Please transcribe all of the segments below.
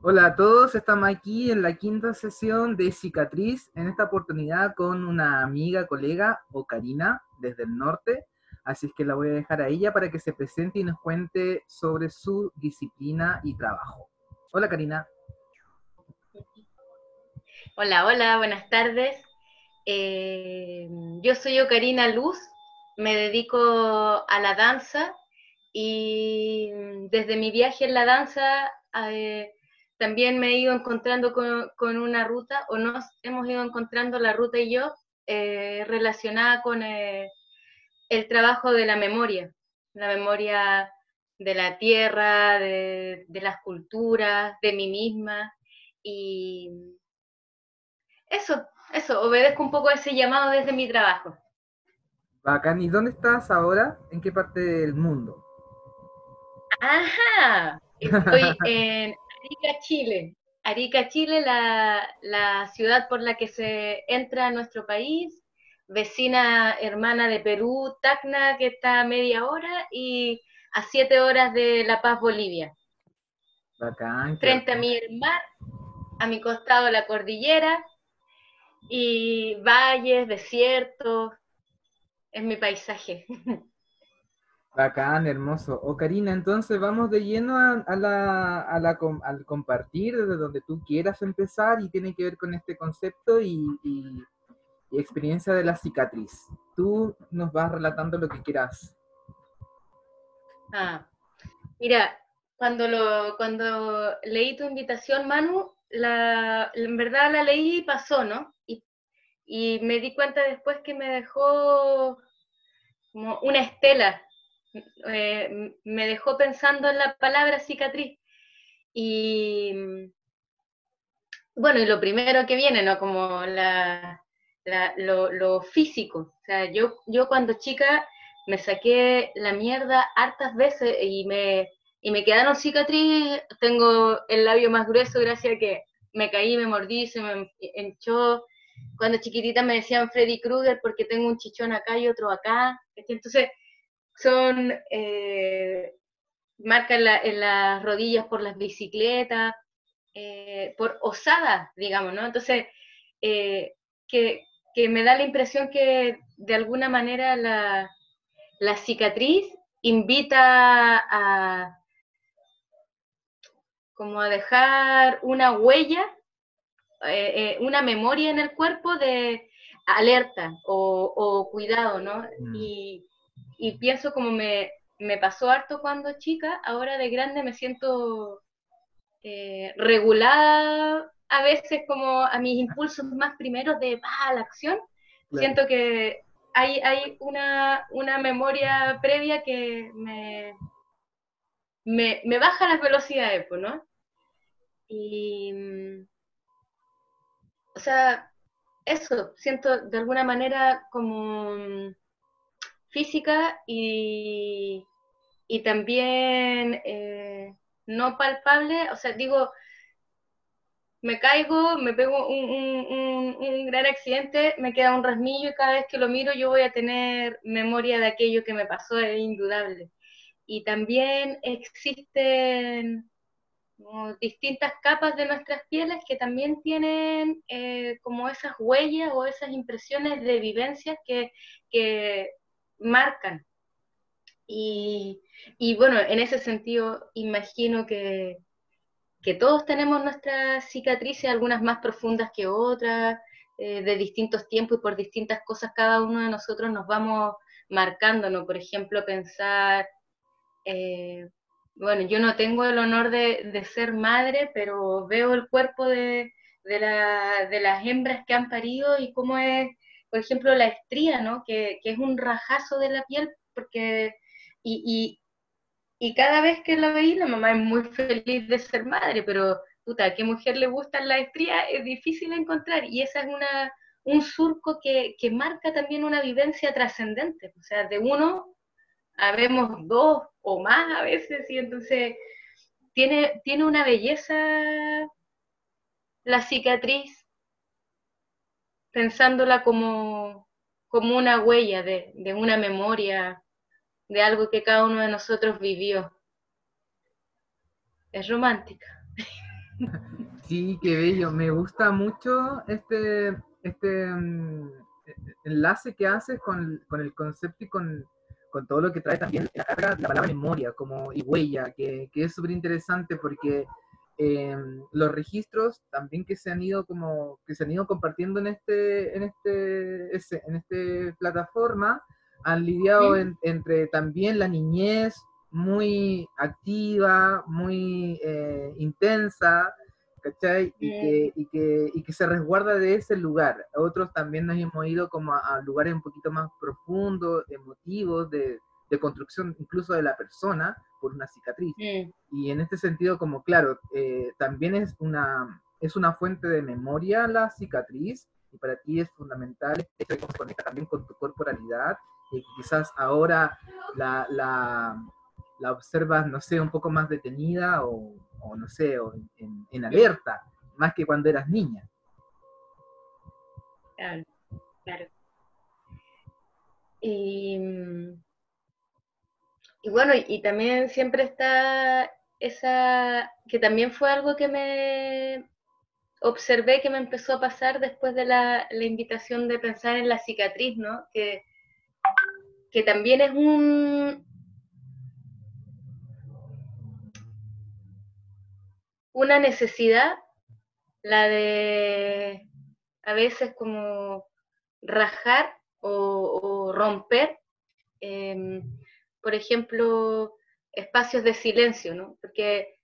Hola a todos, estamos aquí en la quinta sesión de Cicatriz, en esta oportunidad con una amiga, colega, Ocarina, desde el norte, así es que la voy a dejar a ella para que se presente y nos cuente sobre su disciplina y trabajo. Hola Karina. Hola, hola, buenas tardes. Eh, yo soy Ocarina Luz, me dedico a la danza y desde mi viaje en la danza eh, también me he ido encontrando con, una ruta, o nos hemos ido encontrando la ruta y yo, eh, relacionada con eh, el trabajo de la memoria, la memoria de la tierra, de, las culturas, de mí misma. Y eso, eso, obedezco un poco a ese llamado desde mi trabajo. Bacán, ¿y dónde estás ahora? ¿En qué parte del mundo? Ajá, estoy en Arica, Chile. Arica, Chile, la, ciudad por la que se entra a nuestro país, vecina hermana de Perú, Tacna, que está a media hora, y a siete horas de La Paz, Bolivia. Bacán. Frente a mí el mar, a mi costado la cordillera, y valles, desiertos, es mi paisaje. Bacán, hermoso. O Karina, entonces vamos de lleno a, la, al compartir desde donde tú quieras empezar y tiene que ver con este concepto y, experiencia de la cicatriz. Tú nos vas relatando lo que quieras. Ah, mira, cuando, lo, cuando leí tu invitación, Manu, la, en verdad la leí y pasó, ¿no? Y, y me di cuenta después que me dejó como una estela eh, me dejó pensando en la palabra cicatriz. Y bueno, y lo primero que viene, ¿no? Como la, lo, físico. O sea, yo, yo cuando chica me saqué la mierda hartas veces y me, y me quedaron cicatriz. Tengo el labio más grueso gracias a que me caí, me mordí, se me hinchó. Cuando chiquitita me decían Freddy Krueger porque tengo un chichón acá y otro acá. Entonces, son eh, marcas en, las rodillas por las bicicletas, eh, por osadas, digamos, ¿no? Entonces, eh, que, me da la impresión que de alguna manera la, cicatriz invita a como a dejar una huella, una memoria en el cuerpo de alerta o, cuidado, ¿no? Mm. Y, y pienso como me, pasó harto cuando chica, ahora de grande me siento eh, regulada a veces como a mis impulsos más primeros de ah, la acción. Siento que hay, hay una, memoria previa que me, me, baja las velocidades, ¿no? Y, o sea, eso, siento de alguna manera como física y, también eh, no palpable, o sea, digo, me caigo, me pego un, gran accidente, me queda un rasmillo y cada vez que lo miro yo voy a tener memoria de aquello que me pasó, es indudable. Y también existen distintas capas de nuestras pieles que también tienen eh, como esas huellas o esas impresiones de vivencias que, que marcan. Y, bueno, en ese sentido, imagino que, que todos tenemos nuestras cicatrices, algunas más profundas que otras, eh, de distintos tiempos y por distintas cosas cada uno de nosotros nos vamos marcando, Por ejemplo, pensar, eh, bueno, yo no tengo el honor de, ser madre, pero veo el cuerpo de, de, de las hembras que han parido y cómo es por ejemplo, la estría, ¿no? Que, es un rajazo de la piel, porque, y, cada vez que la veí, la mamá es muy feliz de ser madre, pero, puta, ¿a qué mujer le gustan la estría? Es difícil encontrar, y esa es una, un surco que, marca también una vivencia trascendente, o sea, de uno habemos dos o más a veces, y entonces tiene, tiene una belleza la cicatriz pensándola como, como una huella de, una memoria, de algo que cada uno de nosotros vivió. Es romántica. Sí, qué bello. Me gusta mucho este, este mm, enlace que haces con, con el concepto y con, con, todo lo que trae también la palabra memoria como, y huella, que, que es súper interesante porque eh, los registros también que se han ido como que se han ido compartiendo en este en este en este plataforma han lidiado entre también la niñez muy activa muy eh, intensa ¿cachai? Y, que, y, que, y que se resguarda de ese lugar. Otros también nos hemos ido como a, lugares un poquito más profundos, emotivos, de, de construcción incluso de la persona por una cicatriz. Y en este sentido, como claro, eh, también es una, es una fuente de memoria la cicatriz y para ti es fundamental se conecta también con tu corporalidad y quizás ahora la, la, la, observas, no sé, un poco más detenida o, o no sé, o en, en, alerta, más que cuando eras niña. Claro, claro. Mm, y bueno, y también siempre está esa, que también fue algo que me observé que me empezó a pasar después de la, invitación de pensar en la cicatriz, ¿no? Que, que también es un, una necesidad, la de a veces como rajar o, romper em, por ejemplo, espacios de silencio, ¿no? Porque,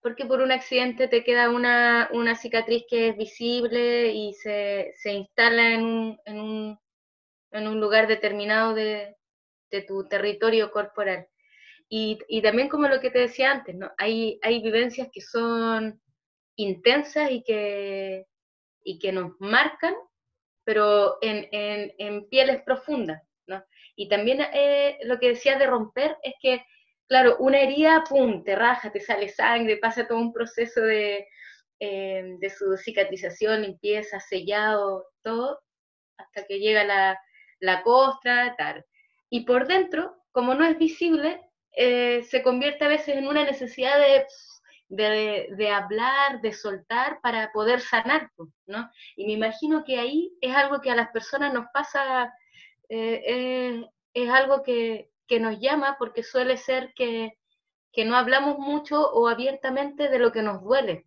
porque por un accidente te queda una, cicatriz que es visible y se, instala en un, en, un, lugar determinado de, tu territorio corporal. Y, también como lo que te decía antes, ¿no? Hay, hay vivencias que son intensas y que, y que nos marcan, pero en, en pieles profundas. Y también eh, lo que decías de romper es que, claro, una herida, pum, te raja, te sale sangre, pasa todo un proceso de, eh, de su cicatrización, limpieza, sellado, todo, hasta que llega la, la costra, tal. Y por dentro, como no es visible, eh, se convierte a veces en una necesidad de, de, de, hablar, de soltar para poder sanar, ¿no? Y me imagino que ahí es algo que a las personas nos pasa eh, es algo que, nos llama porque suele ser que, no hablamos mucho o abiertamente de lo que nos duele.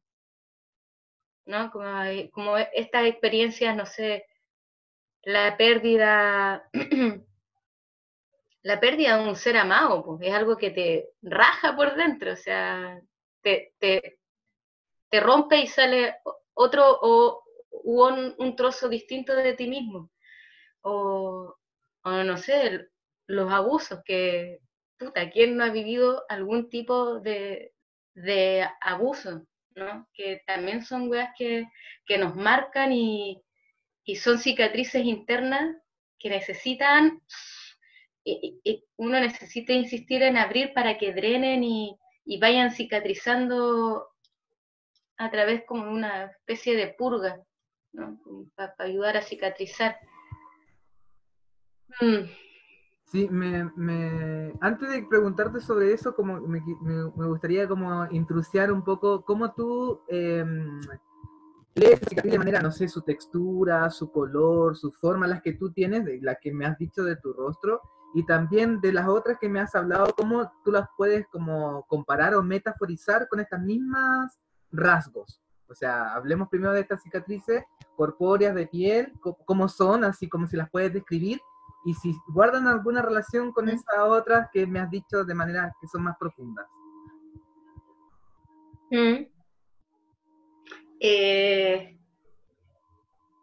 ¿no? Como, estas experiencias, no sé, la pérdida, la pérdida de un ser amado, pues, es algo que te raja por dentro, o sea, te, te, rompe y sale otro o un, un, trozo distinto de ti mismo. O no sé, los abusos que, puta, ¿quién no ha vivido algún tipo de, de abuso? ¿no? Que también son weas que, nos marcan y, son cicatrices internas que necesitan, y, uno necesita insistir en abrir para que drenen y, vayan cicatrizando a través como una especie de purga, ¿no? para ayudar a cicatrizar. Mm. Sí, me, me, antes de preguntarte sobre eso, como me, me, gustaría como intrusiar un poco cómo tú eh, lees de manera, no sé, su textura, su color, su forma, las que tú tienes, de las que me has dicho de tu rostro, y también de las otras que me has hablado, cómo tú las puedes como comparar o metaforizar con estas mismas rasgos. O sea, hablemos primero de estas cicatrices corpóreas de piel, cómo son, así como si las puedes describir, y si guardan alguna relación con esas otras que me has dicho de manera que son más profundas. Mm. Eh,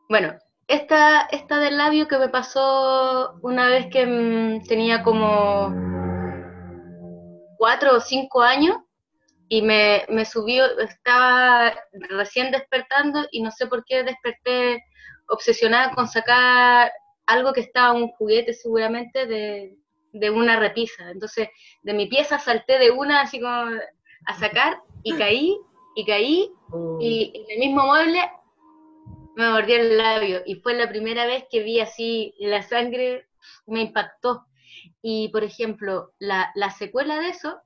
bueno, esta, esta del labio que me pasó una vez que mm, tenía como cuatro o cinco años y me, me subió, estaba recién despertando y no sé por qué desperté obsesionada con sacar algo que estaba un juguete seguramente de, una repisa. Entonces, de mi pieza salté de una así como a sacar y caí, y caí, oh. y en el mismo mueble me mordí el labio. Y fue la primera vez que vi así la sangre, me impactó. Y, por ejemplo, la, la secuela de eso,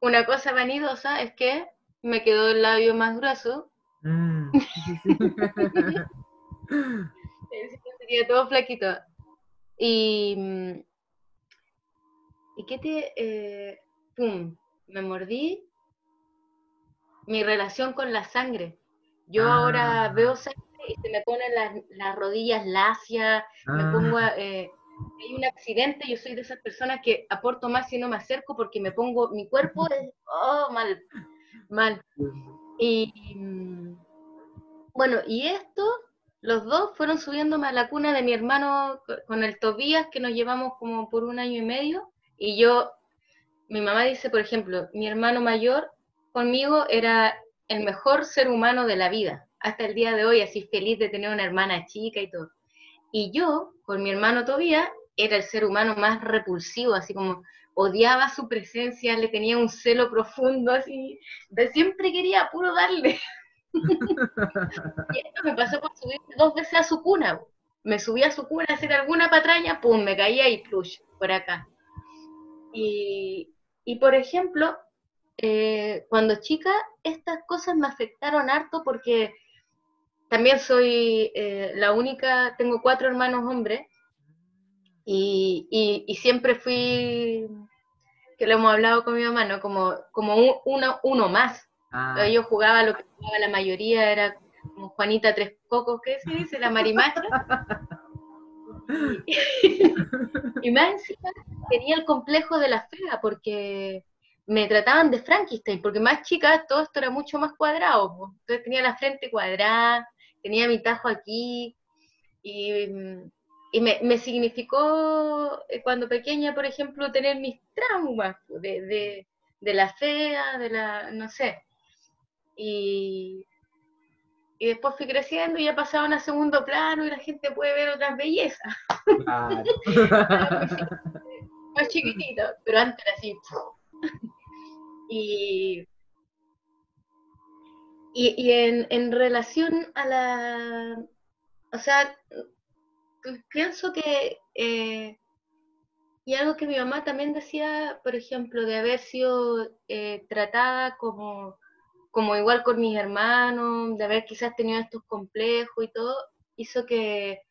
una cosa vanidosa es que me quedó el labio más grueso. Mm, todo flaquito. Y, mm, ¿y qué te...? Eh, pum, me mordí. Mi relación con la sangre. Yo ahora ah. veo sangre y se me ponen las, rodillas lacias, me pongo... Ah. Eh, hay un accidente, yo soy de esas personas que aporto más si no me acerco porque me pongo, mi cuerpo es, oh, mal, mal. Y mm, bueno, y esto, los dos fueron subiéndome a la cuna de mi hermano con el Tobías, que nos llevamos como por un año y medio, y yo, mi mamá dice, por ejemplo, mi hermano mayor conmigo era el mejor ser humano de la vida, hasta el día de hoy, así feliz de tener una hermana chica y todo. Y yo, con mi hermano Tobías, era el ser humano más repulsivo, así como odiaba su presencia, le tenía un celo profundo, así, de siempre quería puro darle. Y esto me pasó por subir dos veces a su cuna. Me subí a su cuna a hacer alguna patraña, pum, me caía y plush, por acá. Y, por ejemplo, eh, cuando chica, estas cosas me afectaron harto porque también soy eh, la única, tengo cuatro hermanos hombres y, siempre fui, que lo hemos hablado con mi mamá, ¿no? Como, como uno, uno más. Ah. Yo jugaba lo que jugaba la mayoría, era como Juanita Tres Cocos, ¿qué se dice? La marimacha. y, más encima tenía el complejo de la fea porque me trataban de Frankenstein, porque más chica todo esto era mucho más cuadrado. Entonces tenía la frente cuadrada, tenía mi tajo aquí, y, me, significó eh, cuando pequeña, por ejemplo, tener mis traumas de, la fea, de la, no sé. Y, después fui creciendo y ya pasaban a segundo plano y la gente puede ver otras bellezas. más chiquitito, pero antes era así. y y, en, relación a la, o sea, pienso que, eh, y algo que mi mamá también decía, por ejemplo, de haber sido eh, tratada como, como igual con mis hermanos, de haber quizás tenido estos complejos y todo, hizo que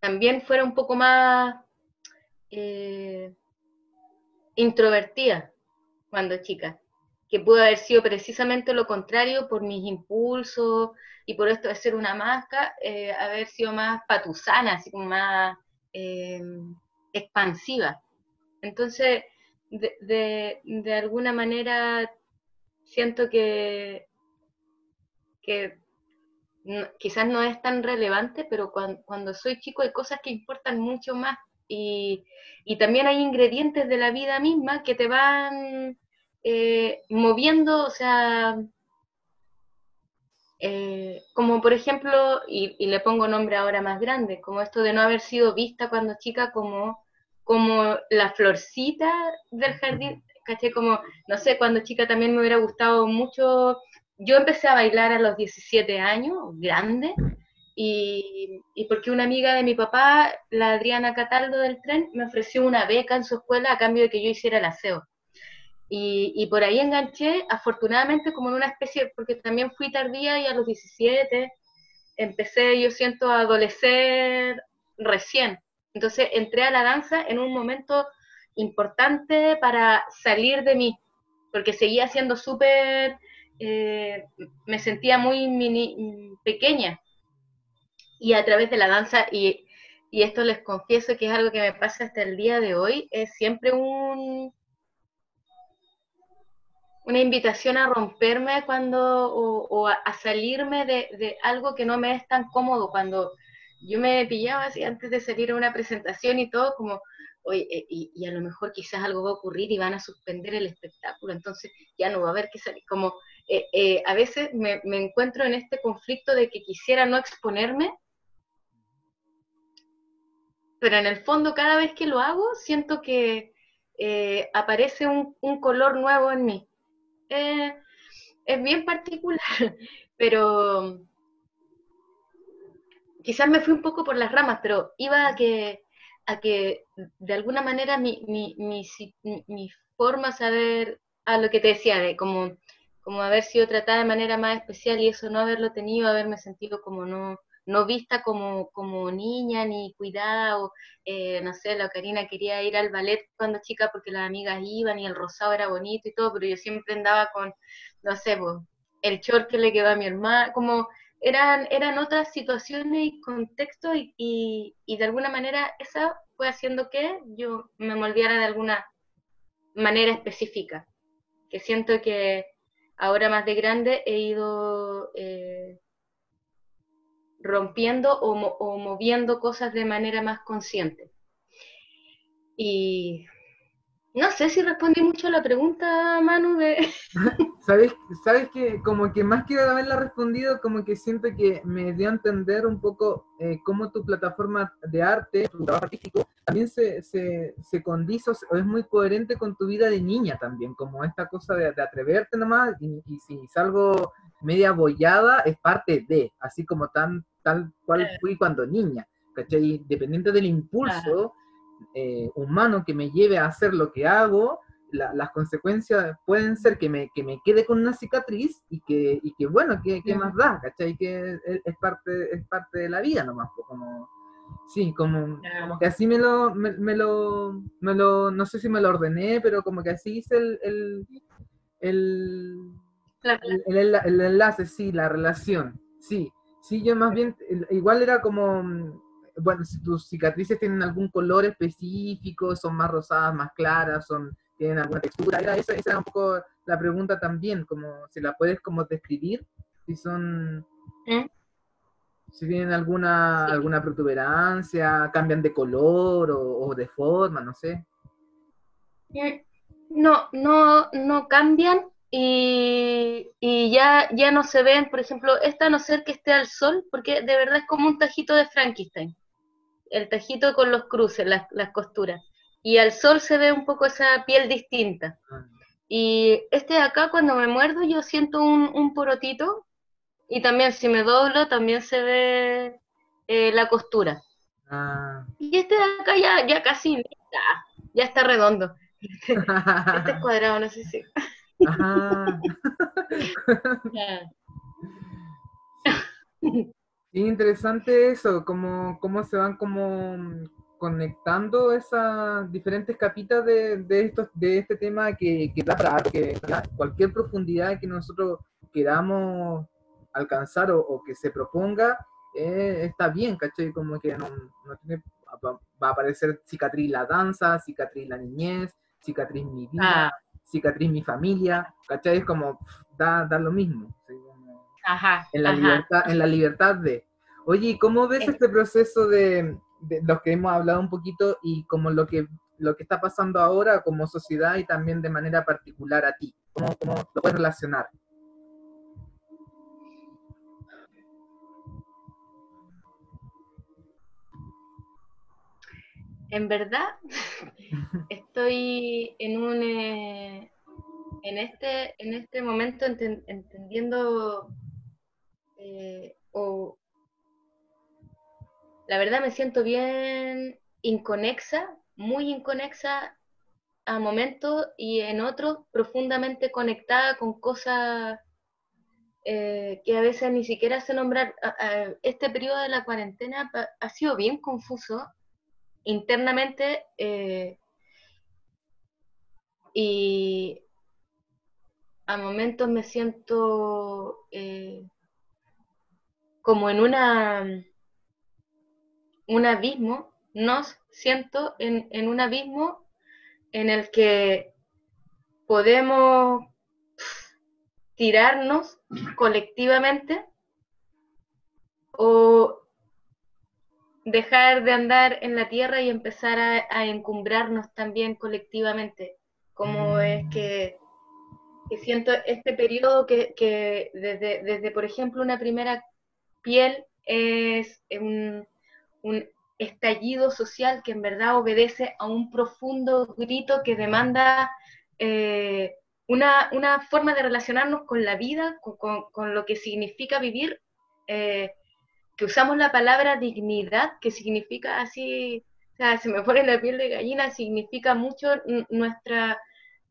también fuera un poco más eh, introvertida cuando chica que pudo haber sido precisamente lo contrario por mis impulsos y por esto de ser una masca, eh, haber sido más patusana, así como más eh, expansiva. Entonces, de, alguna manera, siento que, que quizás no es tan relevante, pero cuando, soy chico hay cosas que importan mucho más y, y también hay ingredientes de la vida misma que te van eh, moviendo, o sea, eh, como por ejemplo, y, le pongo nombre ahora más grande, como esto de no haber sido vista cuando chica como, como la florcita del jardín, caché como, no sé, cuando chica también me hubiera gustado mucho, yo empecé a bailar a los 17 años, grande, y, y, porque una amiga de mi papá, la Adriana Cataldo del tren, me ofreció una beca en su escuela a cambio de que yo hiciera el aseo. Y, por ahí enganché, afortunadamente, como en una especie, porque también fui tardía y a los 17 empecé, yo siento, a adolecer recién. Entonces entré a la danza en un momento importante para salir de mí, porque seguía siendo súper, eh, me sentía muy mini, pequeña. Y a través de la danza, y, y esto les confieso que es algo que me pasa hasta el día de hoy, es siempre un, una invitación a romperme cuando, o, a, salirme de, algo que no me es tan cómodo. Cuando yo me pillaba así antes de salir a una presentación y todo, como, eh, y, a lo mejor quizás algo va a ocurrir y van a suspender el espectáculo, entonces ya no va a haber que salir. Como eh, eh, a veces me, encuentro en este conflicto de que quisiera no exponerme, pero en el fondo cada vez que lo hago siento que aparece un, un color nuevo en mí es bien particular, pero quizás me fui un poco por las ramas, pero iba a que, a que de alguna manera mi, mi, mi, forma saber a lo que te decía, de como como haber sido tratada de manera más especial y eso no haberlo tenido, haberme sentido como no, no vista como, como niña ni cuidada, o eh, no sé, la Karina quería ir al ballet cuando chica porque las amigas iban y el rosado era bonito y todo, pero yo siempre andaba con, no sé, pues, el short que le quedó a mi hermana, como eran, eran otras situaciones y contextos y, y, de alguna manera esa fue haciendo que yo me moldeara de alguna manera específica, que siento que ahora más de grande he ido eh, rompiendo o, moviendo cosas de manera más consciente. Y no sé si respondí mucho a la pregunta, Manu, de... ¿Sabes, sabes que como que más que haberla respondido, como que siento que me dio a entender un poco eh, cómo tu plataforma de arte, tu trabajo artístico, también se, se, se condice o es muy coherente con tu vida de niña también, como esta cosa de, atreverte nomás y, y, si salgo media bollada es parte de, así como tan tal cual fui cuando niña, ¿cachai? Dependiente del impulso eh, humano que me lleve a hacer lo que hago, las consecuencias pueden ser que me, que me quede con una cicatriz y que, y que bueno, que, más da, ¿cachai? Que es, parte, es parte de la vida nomás, como... Sí, como, que así me lo, me, lo, me lo, no sé si me lo ordené, pero como que así hice el, el, el, el, el enlace, sí, la relación, sí. Sí, yo más bien, igual era como, bueno, si tus cicatrices tienen algún color específico, son más rosadas, más claras, son tienen alguna textura, era, esa, esa era un poco la pregunta también, como si la puedes como describir, si son, ¿Eh? si tienen alguna, alguna protuberancia, cambian de color o, o de forma, no sé. Eh, no, no, no cambian, y, ya, ya no se ven, por ejemplo, esta a no ser que esté al sol, porque de verdad es como un tajito de Frankenstein, el tajito con los cruces, las, las costuras, y al sol se ve un poco esa piel distinta. Ah. Y este de acá, cuando me muerdo, yo siento un, un porotito, y también si me doblo, también se ve eh, la costura. Ah. Y este de acá ya, ya casi, ya, ya está redondo. Este, este es cuadrado, no sé si. Ajá. interesante eso, como cómo se van como conectando esas diferentes capitas de, estos, de este tema que, da para que cualquier profundidad que nosotros queramos alcanzar o, que se proponga, eh, está bien, ¿cachai? Como que no, tiene, va a aparecer cicatriz la danza, cicatriz la niñez, cicatriz mi vida, ah cicatriz mi familia, ¿cachai? Es como, da, da lo mismo. Ajá, en, la Libertad, en la libertad de... Oye, ¿cómo ves este proceso de, de los que hemos hablado un poquito y como lo que, lo que está pasando ahora como sociedad y también de manera particular a ti? ¿Cómo, cómo lo puedes relacionar? En verdad, estoy en un eh, en este en este momento entendiendo eh, o la verdad me siento bien inconexa, muy inconexa a momentos y en otros profundamente conectada con cosas eh, que a veces ni siquiera sé nombrar. Este periodo de la cuarentena ha sido bien confuso internamente eh, y a momentos me siento como en una un abismo, nos siento en, en un abismo en el que podemos tirarnos colectivamente o dejar de andar en la tierra y empezar a, encumbrarnos también colectivamente. Como es mm. que, siento este periodo que, desde, desde, por ejemplo, una primera piel es un, estallido social que en verdad obedece a un profundo grito que demanda eh, una, forma de relacionarnos con la vida, con, lo que significa vivir. Eh, que usamos la palabra dignidad, que significa así, se me pone la piel de gallina, significa mucho nuestra,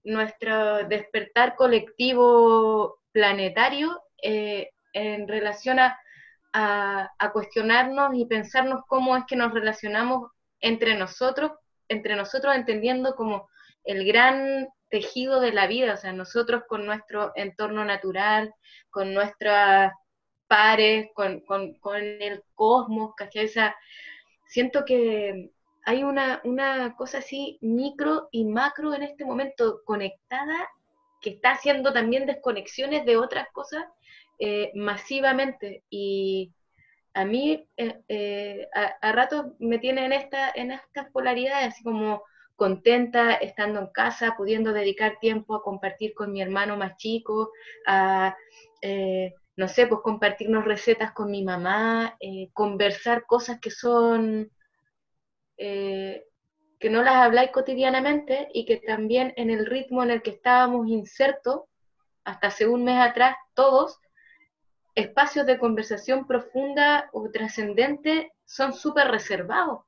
nuestro despertar colectivo planetario eh, en relación a, a, cuestionarnos y pensarnos cómo es que nos relacionamos entre nosotros, entre nosotros entendiendo como el gran tejido de la vida, o sea, nosotros con nuestro entorno natural, con nuestras pares, con, con, el cosmos, ¿cachai? O sea, siento que hay una, una cosa así micro y macro en este momento conectada que está haciendo también desconexiones de otras cosas eh, masivamente. Y a mí eh, eh, a, a ratos me tiene en, esta, en estas polaridades, así como contenta estando en casa, pudiendo dedicar tiempo a compartir con mi hermano más chico, a, no sé, pues compartirnos recetas con mi mamá, conversar cosas que son que no las habláis cotidianamente y que también en el ritmo en el que estábamos insertos, hasta hace un mes atrás, todos, espacios de conversación profunda o trascendente son súper reservados.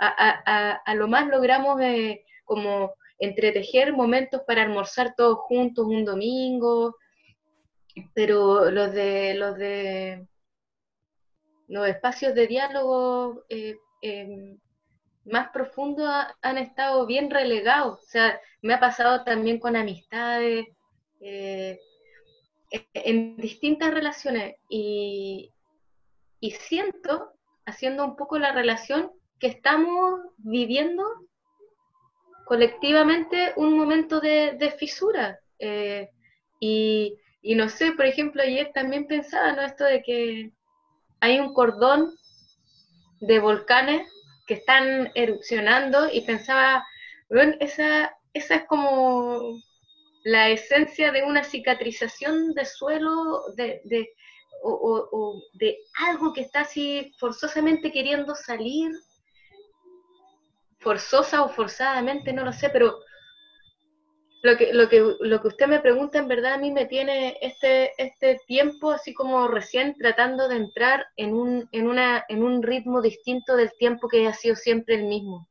A, lo más logramos eh, como entretejer momentos para almorzar todos juntos un domingo, pero los de los de los espacios de diálogo eh, em, más profundos han estado bien relegados. O sea, me ha pasado también con amistades, eh, en distintas relaciones y, siento, haciendo un poco la relación, que estamos viviendo colectivamente un momento de, fisura. Eh, y, y, no sé, por ejemplo, ayer también pensaba, ¿no? Esto de que hay un cordón de volcanes que están erupcionando y pensaba, bueno, esa, esa es como la esencia de una cicatrización de suelo, de, de o, de algo que está así forzosamente queriendo salir, forzosa o forzadamente, no lo sé, pero lo que, lo que, lo que usted me pregunta en verdad a mí me tiene este, este tiempo así como recién tratando de entrar en un, en, una, en un ritmo distinto del tiempo que ha sido siempre el mismo.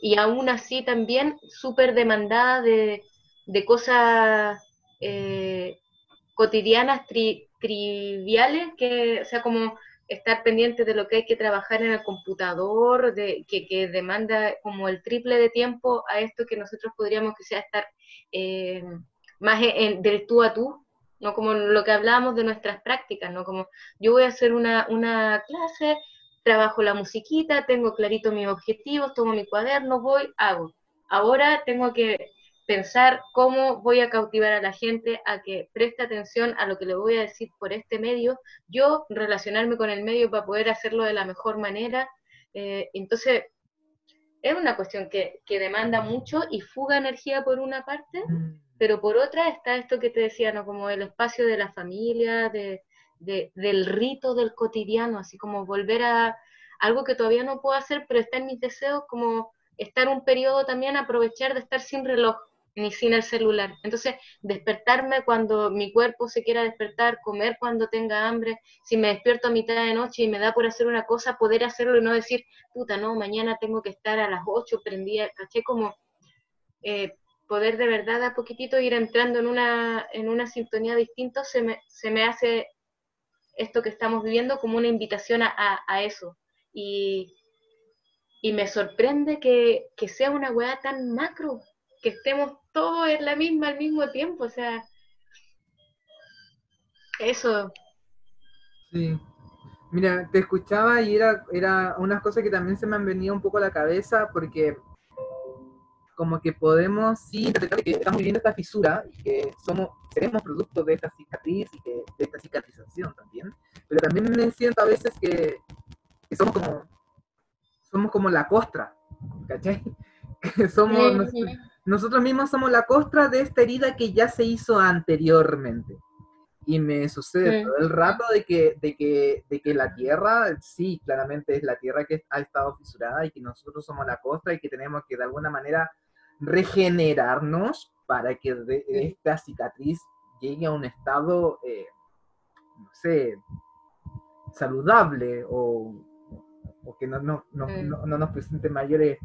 Y aún así también súper demandada de, de cosas eh, cotidianas, triviales, que, o sea, como estar pendiente de lo que hay que trabajar en el computador, de, que, demanda como el triple de tiempo a esto que nosotros podríamos que sea estar eh, más del tú a tú, no como lo que hablábamos de nuestras prácticas, ¿no? Como yo voy a hacer una, una clase, trabajo la musiquita, tengo clarito mis objetivos, tomo mi cuaderno, voy, hago. Ahora tengo que pensar cómo voy a cautivar a la gente a que preste atención a lo que le voy a decir por este medio, yo relacionarme con el medio para poder hacerlo de la mejor manera. Eh, entonces, es una cuestión que, demanda mucho y fuga energía por una parte, mm. pero por otra está esto que te decía, ¿no? Como el espacio de la familia, de, del rito del cotidiano, así como volver a algo que todavía no puedo hacer, pero está en mis deseos, como estar un periodo también, aprovechar de estar sin reloj, ni sin el celular. Entonces, despertarme cuando mi cuerpo se quiera despertar, comer cuando tenga hambre, si me despierto a mitad de noche y me da por hacer una cosa, poder hacerlo y no decir, puta, no, mañana tengo que estar a las 8 prendida, caché como eh, poder de verdad a poquitito ir entrando en una, en una sintonía distinta, se me, se me hace esto que estamos viviendo como una invitación a, a, eso. Y, y me sorprende que, que sea una weá tan macro, que estemos todos en la misma al mismo tiempo, o sea, eso. Sí. Mira, te escuchaba y era, era unas cosas que también se me han venido un poco a la cabeza porque como que podemos sí interpretar que estamos viviendo esta fisura y que somos, seremos producto de esta cicatriz y de esta cicatrización también, pero también me siento a veces que, somos como somos como la costra, ¿cachai? somos, nosotros mismos somos la costra de esta herida que ya se hizo anteriormente. Y me sucede todo el rato de que, de, que, de que la Tierra, sí, claramente es la Tierra que ha estado fisurada y que nosotros somos la costra y que tenemos que de alguna manera regenerarnos para que de, esta cicatriz llegue a un estado, eh, no sé, saludable o, o que no, no, no, no, nos presente mayores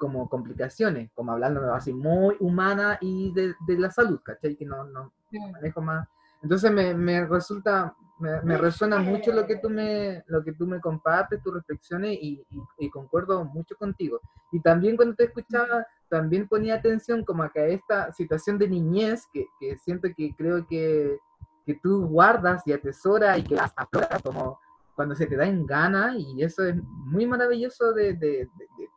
como complicaciones, como hablando así muy humana y de, de la salud, ¿cachai? Que no, no Mm. manejo más. Entonces me, me resulta, me, me resuena mucho lo que tú me, lo que tú me compartes, tus reflexiones y, y- y concuerdo mucho contigo. Y también cuando te escuchaba, también ponía atención como a que esta situación de niñez que, que siento que creo que, que tú guardas y atesoras y que las afloras como cuando se te da en gana y eso es muy maravilloso de, de- de- de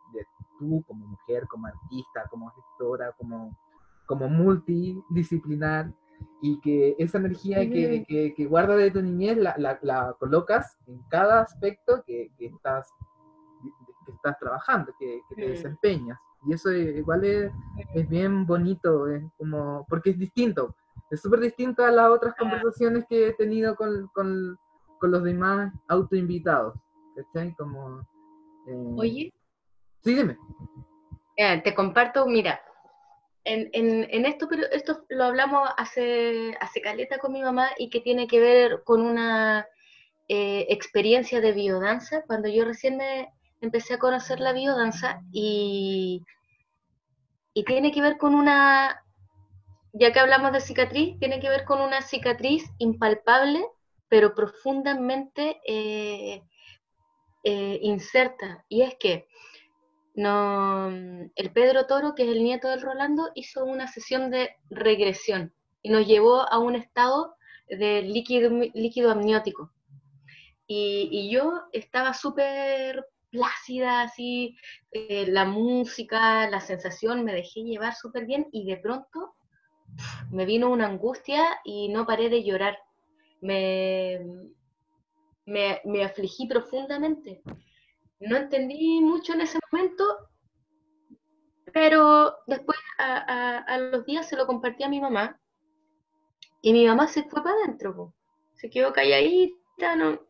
tú como mujer, como artista, como gestora, como, como multidisciplinar y que esa energía que, Ujú. que, que guardas de tu niñez la, la, la colocas en cada aspecto que, que estás, que estás trabajando, que, que te Mm. desempeñas. Y eso es- igual es, es bien bonito, es como, porque es distinto, es súper distinto a las otras conversaciones que he tenido con, con, con los demás autoinvitados. ¿Cachai? Como... eh, Oye, Sí, dime. te comparto, mira, en, en, en esto, pero esto lo hablamos hace, hace caleta con mi mamá y que tiene que ver con una eh, experiencia de biodanza, cuando yo recién me empecé a conocer la biodanza y, y tiene que ver con una, ya que hablamos de cicatriz, tiene que ver con una cicatriz impalpable, pero profundamente eh, eh, inserta. Y es que no, el Pedro Toro, que es el nieto del Rolando, hizo una sesión de regresión y nos llevó a un estado de líquido, líquido amniótico. Y, yo estaba súper plácida, así, eh, la música, la sensación, me dejé llevar súper bien y de pronto me vino una angustia y no paré de llorar. Me, me afligí profundamente. No entendí mucho en ese momento, pero después a, a, los días se lo compartí a mi mamá y mi mamá se fue para adentro, se quedó calladita, ¿no?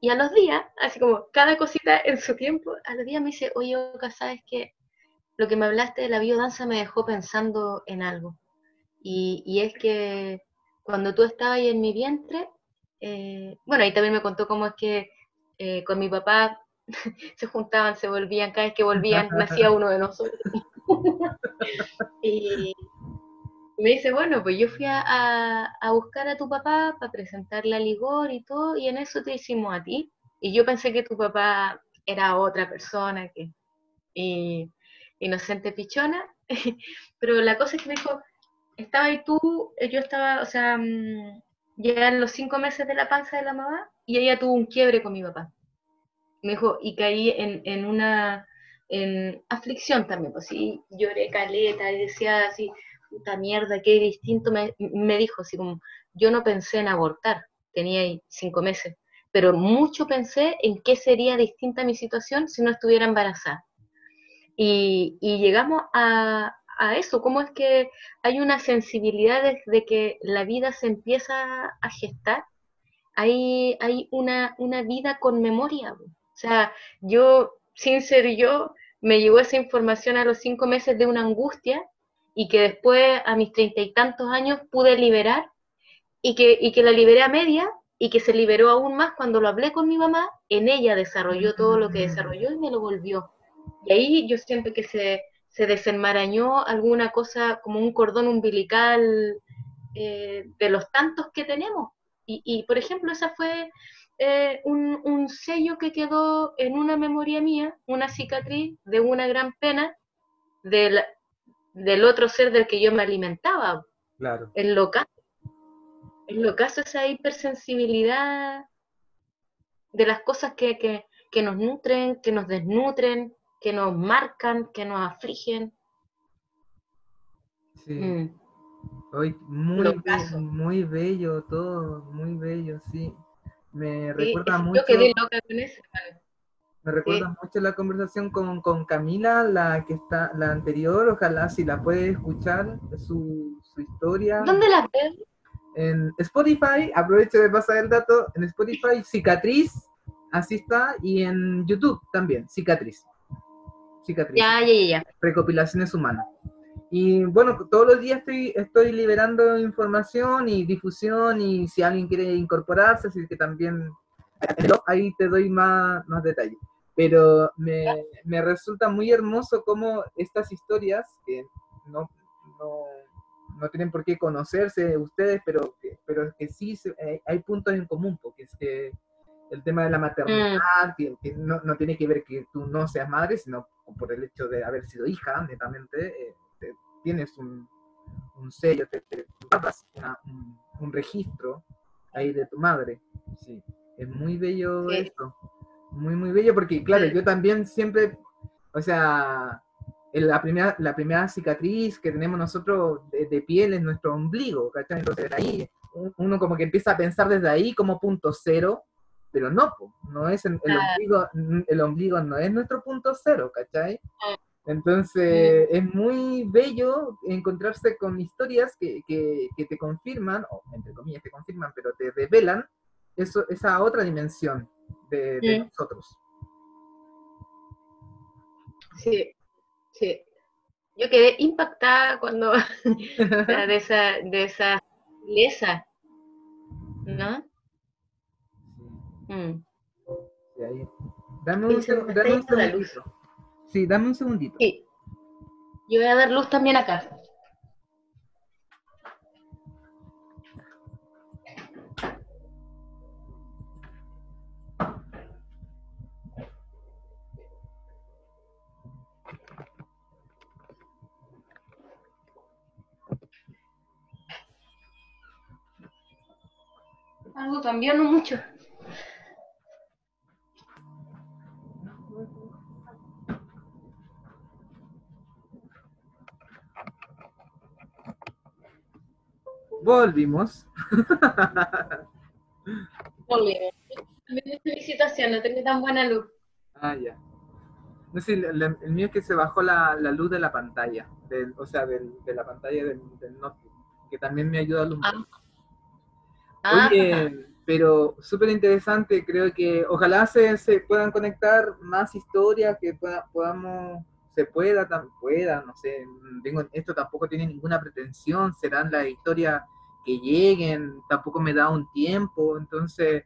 Y a los días, así como cada cosita en su tiempo, a los días me dice, oye, Oka, ¿sabes qué? Lo que me hablaste de la biodanza me dejó pensando en algo. Y, y es que cuando tú estabas ahí en mi vientre, eh, bueno, ahí también me contó cómo es que eh, con mi papá se juntaban, se volvían, cada vez que volvían nacía uno de nosotros. y me dice, bueno, pues yo fui a, a, a buscar a tu papá para presentarle a Ligor y todo, y en eso te hicimos a ti. Y yo pensé que tu papá era otra persona, que y, inocente pichona, pero la cosa es que me dijo, estaba ahí tú, yo estaba, o sea, mm, ya en los cinco meses de la panza de la mamá, y ella tuvo un quiebre con mi papá. Me dijo, y caí en, en una en aflicción también, pues sí, lloré caleta y decía así, puta mierda, qué distinto, me, me dijo así como, yo no pensé en abortar, tenía ahí cinco meses, pero mucho pensé en qué sería distinta mi situación si no estuviera embarazada. Y, y llegamos a, a, eso, cómo es que hay una sensibilidad desde que la vida se empieza a gestar, hay, hay una, una vida con memoria. Sea, yo, sin ser yo, me llegó esa información a los cinco meses de una angustia y que después, a mis treinta y tantos años, pude liberar y que, y que la liberé a media y que se liberó aún más cuando lo hablé con mi mamá, en ella desarrolló todo lo que desarrolló y me lo volvió. Y ahí yo siento que se, se desenmarañó alguna cosa como un cordón umbilical eh, de los tantos que tenemos. Y, y por ejemplo, esa fue eh, un, un, sello que quedó en una memoria mía, una cicatriz de una gran pena del, del otro ser del que yo me alimentaba. Claro. El locazo. El locazo, esa hipersensibilidad de las cosas que, que, que nos nutren, que nos desnutren, que nos marcan, que nos afligen. Sí. Mm. Hoy muy, bello, muy bello todo, muy bello, sí. Me sí, recuerda mucho. Yo quedé loca con eso. Me recuerda sí. mucho la conversación con, con, Camila, la que está, la anterior, ojalá si la puedes escuchar, su, su historia. ¿Dónde la ves? En Spotify, aprovecho de pasar el dato, en Spotify, Cicatriz, así está, y en YouTube también, Cicatriz. Cicatriz. Ya, ya, ya. Recopilaciones humanas. Y bueno, todos los días estoy, estoy liberando información y difusión y si alguien quiere incorporarse, así que también ahí te doy más, más detalles. pero me, me, resulta muy hermoso cómo estas historias, que no, no, no, tienen por qué conocerse ustedes, pero, pero que sí eh, hay puntos en común, porque es que el tema de la maternidad, mm. que, no, no, tiene que ver que tú no seas madre, sino por el hecho de haber sido hija, netamente, eh, tienes un, un sello, te, un, un, registro ahí de tu madre. Sí, es muy bello esto. Muy, muy bello, porque claro, yo también siempre, o sea, la primera, la primera cicatriz que tenemos nosotros de, piel es nuestro ombligo, ¿cachai? Entonces ahí uno como que empieza a pensar desde ahí como punto cero, pero no, no es el, ombligo, el ombligo no es nuestro punto cero, ¿cachai? Entonces, es muy bello encontrarse con historias que, te confirman, o entre comillas te confirman, pero te revelan eso, esa otra dimensión de, nosotros. Sí, sí. Yo quedé impactada cuando de esa, de esa belleza, ¿no? Mm. Dame un, dame un Sí, dame un segundito. Sí. Yo voy a dar luz también acá. Algo cambió, no mucho. Volvimos. Volvimos. Mi situación, no tengo tan buena luz. Ah, ya. No sé, el, mío es que se bajó la, luz de la pantalla, o sea, de la pantalla del, notebook, que también me ayuda a alumbrar. Ah. Oye, ah. pero súper interesante, creo que ojalá se, se, puedan conectar más historias, que podamos se pueda, pueda, no sé, tengo, esto tampoco tiene ninguna pretensión, serán las historias que lleguen, tampoco me da un tiempo, entonces,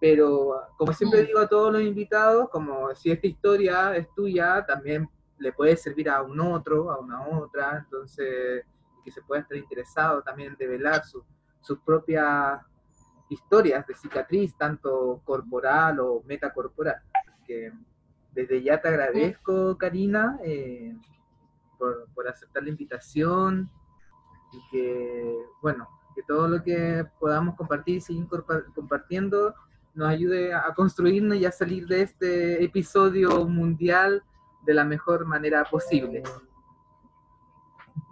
pero como siempre mm. digo a todos los invitados, como si esta historia es tuya, también le puede servir a un otro, a una otra, entonces, que se pueda estar interesado también en develar sus propias historias de cicatriz, tanto corporal o metacorporal. Que, desde ya te agradezco, Karina, eh, por, aceptar la invitación y que, bueno, que todo lo que podamos compartir y seguir compartiendo nos ayude a construirnos y a salir de este episodio mundial de la mejor manera posible.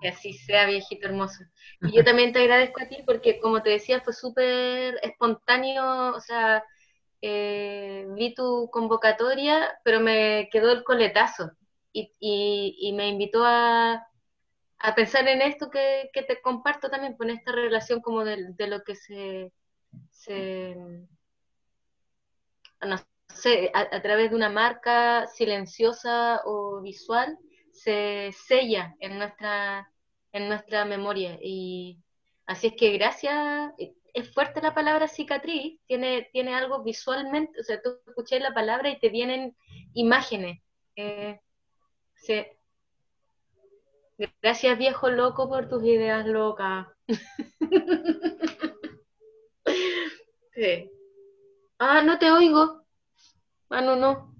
Que así sea, viejito hermoso. Y yo también te agradezco a ti porque, como te decía, fue súper espontáneo, o sea, eh, vi tu convocatoria, pero me quedó el coletazo y, me invitó a, pensar en esto que, te comparto también, con esta relación como de, lo que se, no sé, a, través de una marca silenciosa o visual, se sella en nuestra, en nuestra memoria. Y así es que gracias, es fuerte la palabra cicatriz, tiene, tiene algo visualmente, o sea, tú escuché la palabra y te vienen imágenes. Eh, sí. Gracias viejo loco por tus ideas locas. sí. Ah, no te oigo. Ah, no, no.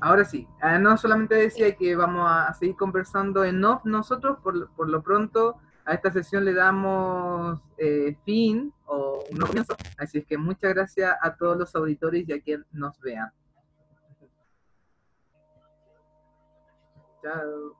Ahora sí, ah, no solamente decía que vamos a seguir conversando en off nosotros, por, por lo pronto a esta sesión le damos eh, fin o un comienzo. Así es que muchas gracias a todos los auditores y a quien nos vean. Chao.